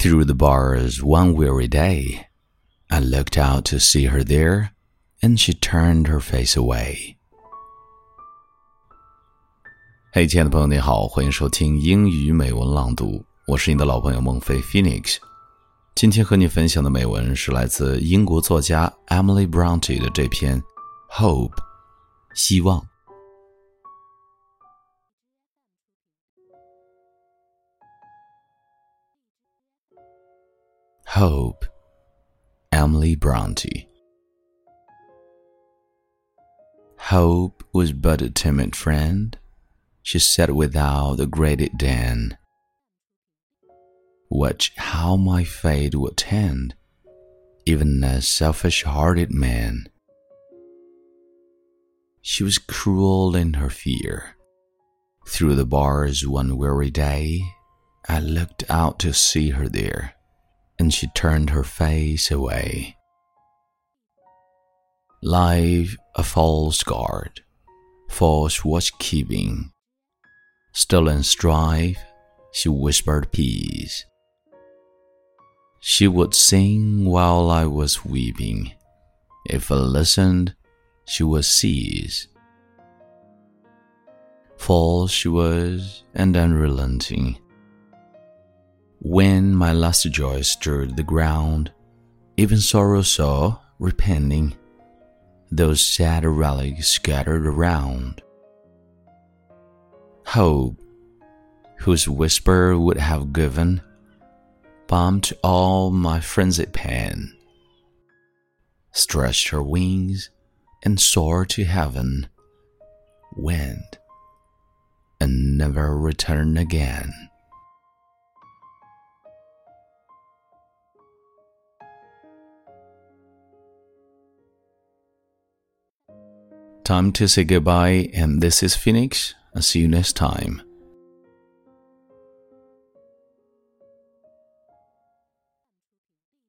Through the bars one weary day, I looked out to see her there, and she turned her face away. 嘿，亲爱的朋友，你好，欢迎收听英语美文朗读，我是你的老朋友孟非 Phoenix。今天和你分享的美文是来自英国作家 Emily Bronte 的这篇《Hope》，希望。Hope, Emily Bronte. Hope was but a timid friend, she said without a great den. Watch how my fate would tend, even a selfish hearted man. She was cruel in her fear. Through the bars one weary day, I looked out to see her there and she turned her face away. Life a false guard, false watchkeeping. Stolen strife, she whispered peace. She would sing while I was weeping. If I listened, she would cease. False she was and unrelenting when my last joy stirred the ground, even sorrow saw, repenting, those sad relics scattered around. Hope, whose whisper would have given balm to all my frenzied pain, stretched her wings and soared to heaven, went, and never returned again. Time to say goodbye, and this is Phoenix. I'll see you next time.